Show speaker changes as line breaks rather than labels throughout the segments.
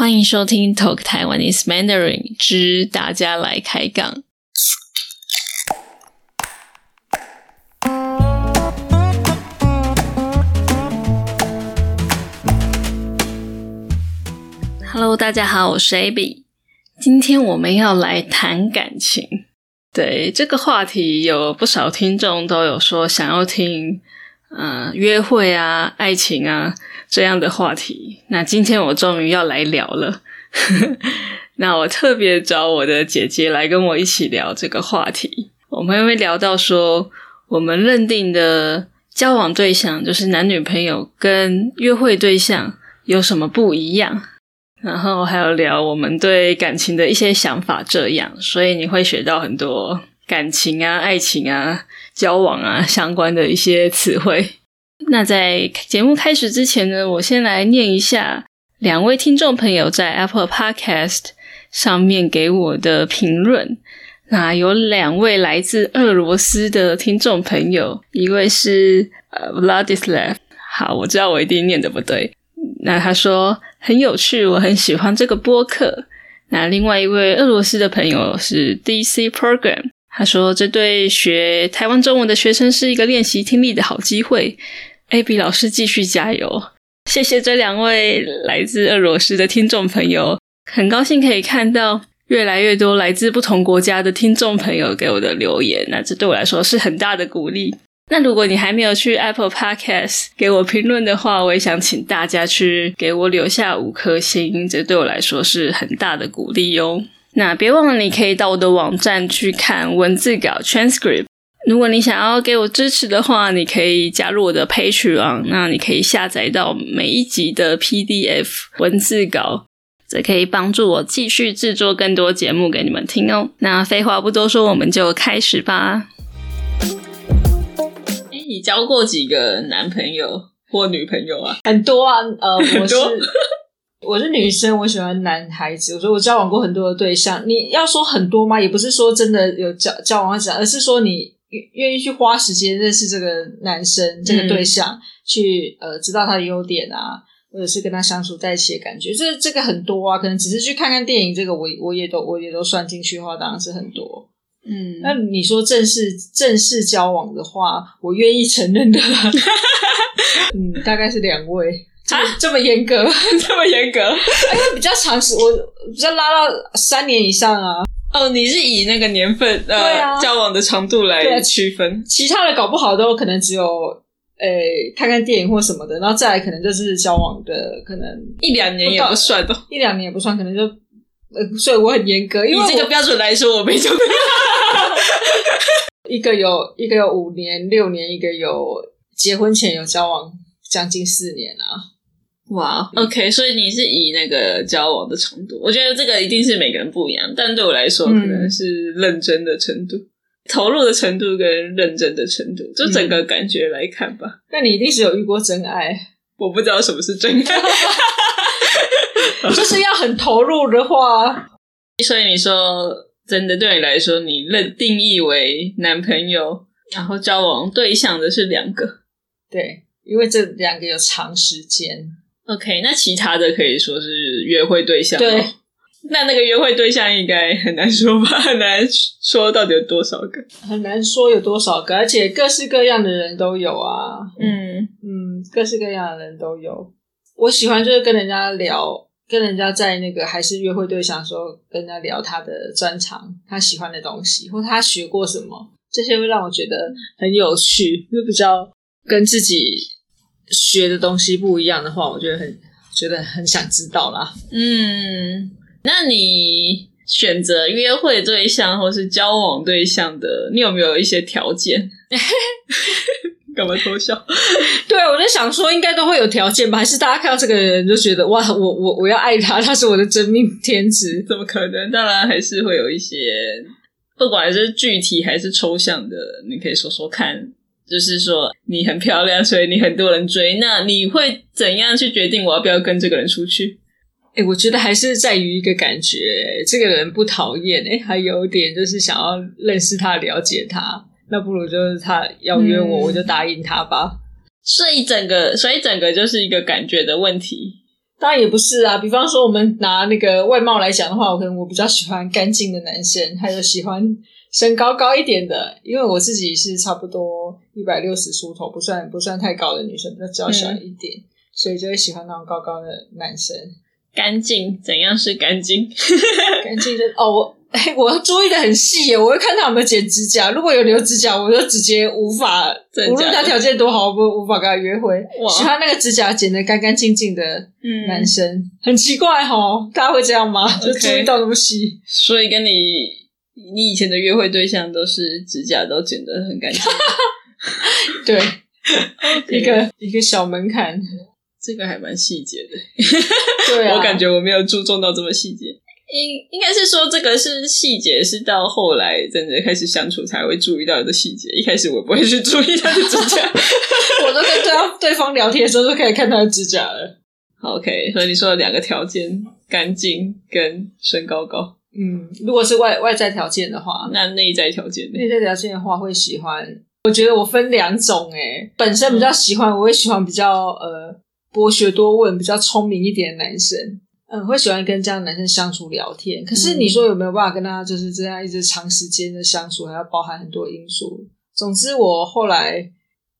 欢迎收听 Talk Taiwanese Mandarin 之大家来开杠。Hello，大家好，我是 Abby。今天我们要来谈感情。对这个话题，有不少听众都有说想要听。嗯，约会啊，爱情啊，这样的话题。那今天我终于要来聊了。那我特别找我的姐姐来跟我一起聊这个话题。我们会聊到说，我们认定的交往对象就是男女朋友，跟约会对象有什么不一样？然后还有聊我们对感情的一些想法。这样，所以你会学到很多感情啊、爱情啊。交往啊，相关的一些词汇。那在节目开始之前呢，我先来念一下两位听众朋友在 Apple Podcast 上面给我的评论。那有两位来自俄罗斯的听众朋友，一位是呃 Vladislav，好，我知道我一定念的不对。那他说很有趣，我很喜欢这个播客。那另外一位俄罗斯的朋友是 DC Program。他说：“这对学台湾中文的学生是一个练习听力的好机会。”AB 老师继续加油！谢谢这两位来自俄罗斯的听众朋友，很高兴可以看到越来越多来自不同国家的听众朋友给我的留言。那这对我来说是很大的鼓励。那如果你还没有去 Apple Podcast 给我评论的话，我也想请大家去给我留下五颗星，这对我来说是很大的鼓励哟。那别忘了，你可以到我的网站去看文字稿 transcript。如果你想要给我支持的话，你可以加入我的 Patreon。那你可以下载到每一集的 PDF 文字稿，这可以帮助我继续制作更多节目给你们听哦。那废话不多说，我们就开始吧。哎，你交过几个男朋友或女朋友啊？
很多啊，呃，我是。我是女生，我喜欢男孩子。我说我交往过很多的对象，你要说很多吗？也不是说真的有交交往者，而是说你愿意去花时间认识这个男生这个对象，去呃知道他的优点啊，或者是跟他相处在一起的感觉。这这个很多啊，可能只是去看看电影，这个我我也都我也都算进去的话，当然是很多。嗯，那你说正式正式交往的话，我愿意承认的，嗯，大概是两位。啊，这么严格，
这么严格，
因为比较长时，我比较拉到三年以上啊。
哦，你是以那个年份呃交往的长度来区分，
其他的搞不好都可能只有诶看看电影或什么的，然后再来可能就是交往的可能
一两年也不算的，
一两年也不算，可能就呃，所以我很严格，以
这个标准来说，我没就
一个有一个有五年六年，一个有结婚前有交往将近四年啊。
哇，OK，所以你是以那个交往的程度，我觉得这个一定是每个人不一样，但对我来说，可能是认真的程度、投入的程度跟认真的程度，就整个感觉来看吧。
那你一定是有遇过真爱，
我不知道什么是真爱，
就是要很投入的话。
所以你说真的，对你来说，你认定义为男朋友，然后交往对象的是两个，
对，因为这两个有长时间。
OK，那其他的可以说是约会对象。
对，
那那个约会对象应该很难说吧？很难说到底有多少个？
很难说有多少个，而且各式各样的人都有啊。嗯嗯，各式各样的人都有。我喜欢就是跟人家聊，跟人家在那个还是约会对象的时候，跟人家聊他的专长，他喜欢的东西，或他学过什么，这些会让我觉得很有趣，就比较跟自己。学的东西不一样的话，我觉得很觉得很想知道啦。
嗯，那你选择约会对象或是交往对象的，你有没有一些条件？干嘛偷笑？
对，我在想说，应该都会有条件吧？还是大家看到这个人就觉得哇，我我我要爱他，他是我的真命天子？
怎么可能？当然还是会有一些，不管是具体还是抽象的，你可以说说看。就是说你很漂亮，所以你很多人追。那你会怎样去决定我要不要跟这个人出去？
哎，我觉得还是在于一个感觉，这个人不讨厌，哎，还有点就是想要认识他、了解他。那不如就是他要约我，我就答应他吧。
所以整个，所以整个就是一个感觉的问题。
当然也不是啊。比方说，我们拿那个外貌来讲的话，我可能我比较喜欢干净的男生，还有喜欢身高高一点的，因为我自己是差不多一百六十出头，不算不算太高的女生，比较娇小一点，所以就会喜欢那种高高的男生。
干净，怎样是干净？
干净的哦，我哎，我注意的很细耶，我会看他有没有剪指甲，如果有留指甲，我就直接无法，无论他条件多好，我不无法跟他约会。喜欢那个指甲剪得干干净净的
嗯
男生，很奇怪哈，大家会这样吗？就注意到那么细。
所以跟你你以前的约会对象都是指甲都剪得很干净，
对，一个一个小门槛。
这个还蛮细节的。
对啊，
我感觉我没有注重到这么细节。应应该是说，这个是细节，是到后来真的开始相处才会注意到的细节。一开始我不会去注意他的指甲。
我都跟对方对方聊天的时候就可以看他的指甲了。
好 OK，所以你说的两个条件：干净跟身高高。
嗯，如果是外外在条件的话，
那内在条件呢？
内在条件的话，会喜欢。我觉得我分两种诶、本身比较喜欢，我会喜欢比较呃博学多问、比较聪明一点的男生。嗯，会喜欢跟这样的男生相处聊天。可是你说有没有办法跟他就是这样一直长时间的相处，还要包含很多因素。总之，我后来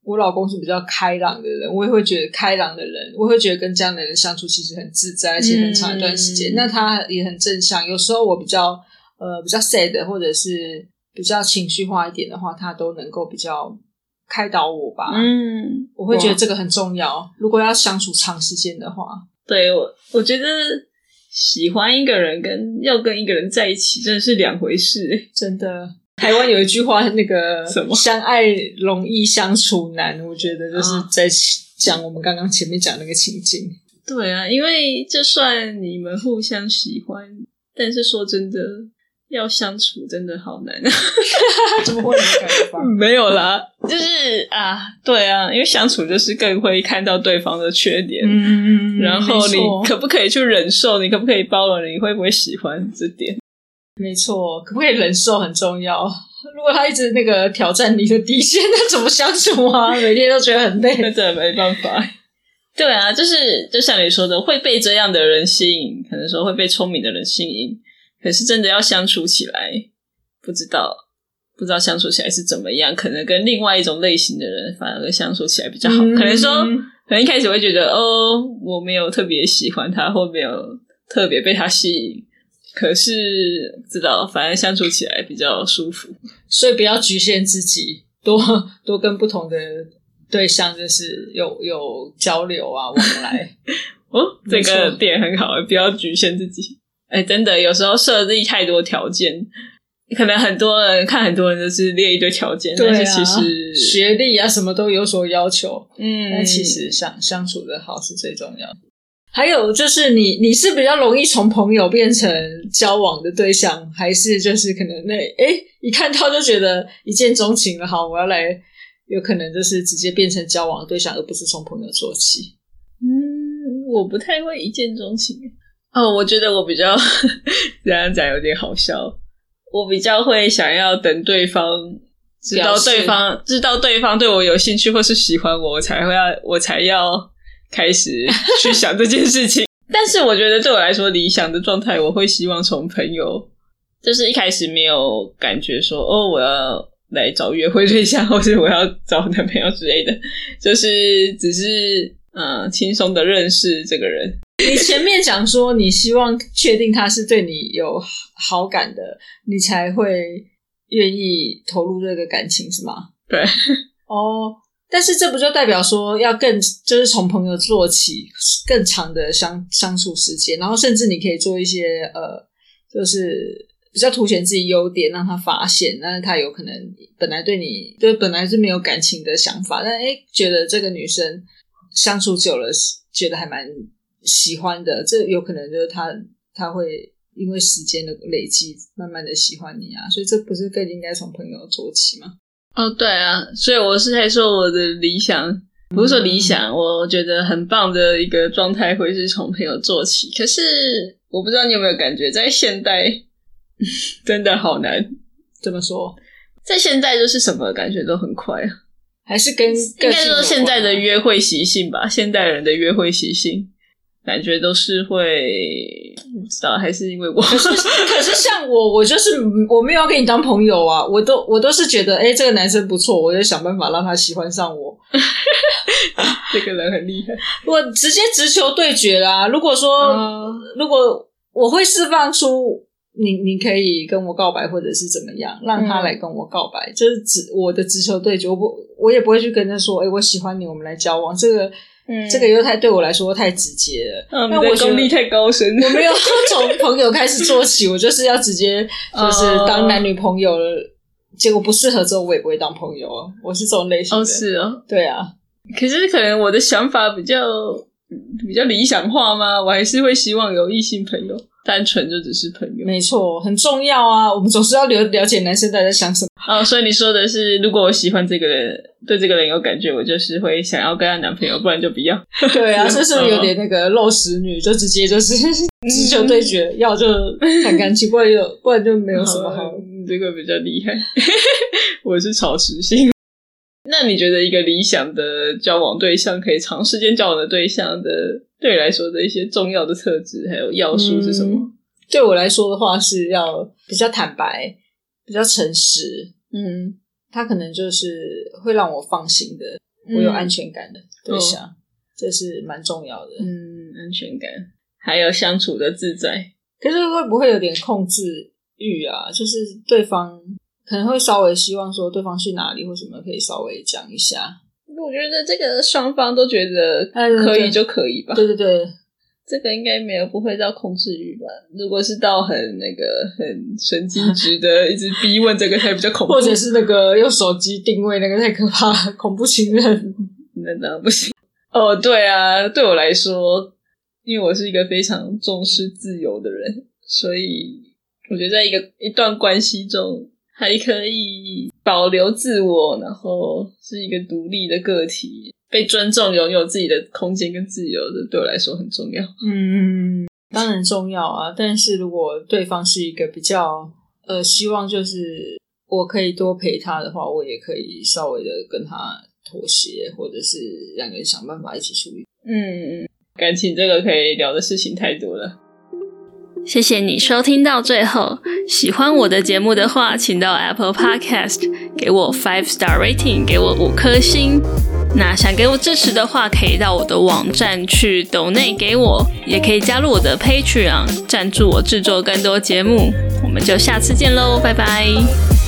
我老公是比较开朗的人，我也会觉得开朗的人，我会觉得跟这样的人相处其实很自在，而且很长一段时间。
嗯
那他也很正向。有时候我比较呃比较 sad 或者是比较情绪化一点的话，他都能够比较开导我吧。
嗯，
我会觉得这个很重要。如果要相处长时间的话，
对我，我觉得喜欢一个人跟要跟一个人在一起真的是两回事欸。
真的，台湾有一句话，那个
什么
相爱容易相处难，我觉得就是
啊
在讲我们刚刚前面讲那个情境。
对啊，因为就算你们互相喜欢，但是说真的，要相处真的好难。
怎么会？
没有啦，就是啊，对啊，因为相处就是更会看到对方的缺点，
嗯
然后你可不可以去忍受，你可不可以包容，你会不会喜欢这点？
没错，可不可以忍受很重要。如果他一直那个挑战你的底线，那怎么相处啊？每天都觉得很累。
那真的没办法。对啊，就是就像你说的，会被这样的人吸引，可能说会被聪明的人吸引，可是真的要相处起来，不知道不知道相处起来是怎么样，可能跟另外一种类型的人反而相处起来比较好。
嗯
可能说，可能一开始会觉得哦，我没有特别喜欢他，或没有特别被他吸引，可是知道，反正相处起来比较舒服。
所以不要局限自己，多 多跟不同的对象就是有有交流啊，往来。
哦，这个点很好，不要局限自己。哎，真的，有时候设立太多条件，可能很多人看很多人都是列一堆条件，
对啊，
但是其实，
学历啊什么都有所要求，
嗯，
但其实相相处的好是最重要的。还有就是你你是比较容易从朋友变成交往的对象，还是就是可能那诶一看到就觉得一见钟情了，好，我要来，有可能就是直接变成交往的对象，而不是从朋友做起。
嗯，我不太会一见钟情。哦，我觉得我比较 这样讲有点好笑。我比较会想要等对方知道对方知道对方对我有兴趣或是喜欢我，我才会要我才要开始去想这件事情。但是我觉得对我来说，理想的状态，我会希望从朋友，就是一开始没有感觉说哦，我要来找约会对象，或是我要找男朋友之类的，就是只是嗯轻松的认识这个人。
你前面讲说你希望确定他是对你有好感的，你才会愿意投入这个感情，是吗？
对，
哦，但是这不就代表说要更就是从朋友做起，更长的相相处时间，然后甚至你可以做一些呃，就是比较凸显自己优点，让他发现，但是他有可能本来对你就本来是没有感情的想法，但诶觉得这个女生相处久了，觉得还蛮喜欢的，这有可能就是他他会。因为时间的累积，慢慢的喜欢你啊，所以这不是更应该从朋友做起吗？
哦，对啊，所以我是在说我的理想，不是说理想，我觉得很棒的一个状态会是从朋友做起。可是我不知道你有没有感觉，在现代 真的好难。
怎么说？
在现在就是什么感觉都很快啊，
还是跟
应该说现在的约会习性吧，现代人的约会习性，感觉都是会不知道，还是因为我
可是 可是像我，我就是我没有要跟你当朋友啊，我都我都是觉得，哎，这个男生不错，我就想办法让他喜欢上我。
这个人很厉害，
我直接直球对决啦。如果说如果我会释放出你，你可以跟我告白，或者是怎么样，让他来跟我告白，就是直我的直球对决。我不，我也不会去跟他说，哎，我喜欢你，我们来交往。这个。嗯这个又太对我来说太直接了，
那我功力太高深，
我没有 从朋友开始做起，我就是要直接就是当男女朋友了。结果不适合之后，我也不会当朋友啊。我是这种类型的，
哦是哦，
对啊。
可是可能我的想法比较比较理想化吗？我还是会希望有异性朋友。单纯就只是朋友，
没错，很重要啊！我们总是要了了解男生在想什么。
哦，所以你说的是，如果我喜欢这个人，对这个人有感觉，我就是会想要跟他男朋友，不然就不要。
对啊，这是有点那个肉食女，就直接就是直球对决，要就谈感情，不然就不然就没有什么好。
这个比较厉害，我是草食性。那你觉得一个理想的交往对象，可以长时间交往的对象的，对你来说的一些重要的特质还有要素是什么？
对我来说的话，是要比较坦白、比较诚实。嗯，他可能就是会让我放心的，我有安全感的对象，这是蛮重要的。
嗯，安全感，还有相处的自在。
可是会不会有点控制欲啊？就是对方。可能会稍微希望说对方去哪里或什么，可以稍微讲一下。
我觉得这个双方都觉得可以就可以吧。
对对对，
这个应该没有不会到控制欲吧？如果是到很那个很神经质的，一直逼问这个才比较恐怖。
或者是那个用手机定位那个太可怕，恐怖情人
那那不行。哦，对啊，对我来说，因为我是一个非常重视自由的人，所以我觉得在一个一段关系中。还可以保留自我，然后是一个独立的个体，被尊重，拥有自己的空间跟自由的，对我来说很重要。
嗯，当然重要啊。但是如果对方是一个比较呃，希望就是我可以多陪他的话，我也可以稍微的跟他妥协，或者是两个人想办法一起处理。
嗯嗯，感情这个可以聊的事情太多了。
谢谢你收听到最后。喜欢我的节目的话，请到 Apple Podcast 给我 five star rating，给我五颗星。那想给我支持的话，可以到我的网站去 donate 给我，也可以加入我的 Patreon，赞助我制作更多节目。我们就下次见喽，拜拜。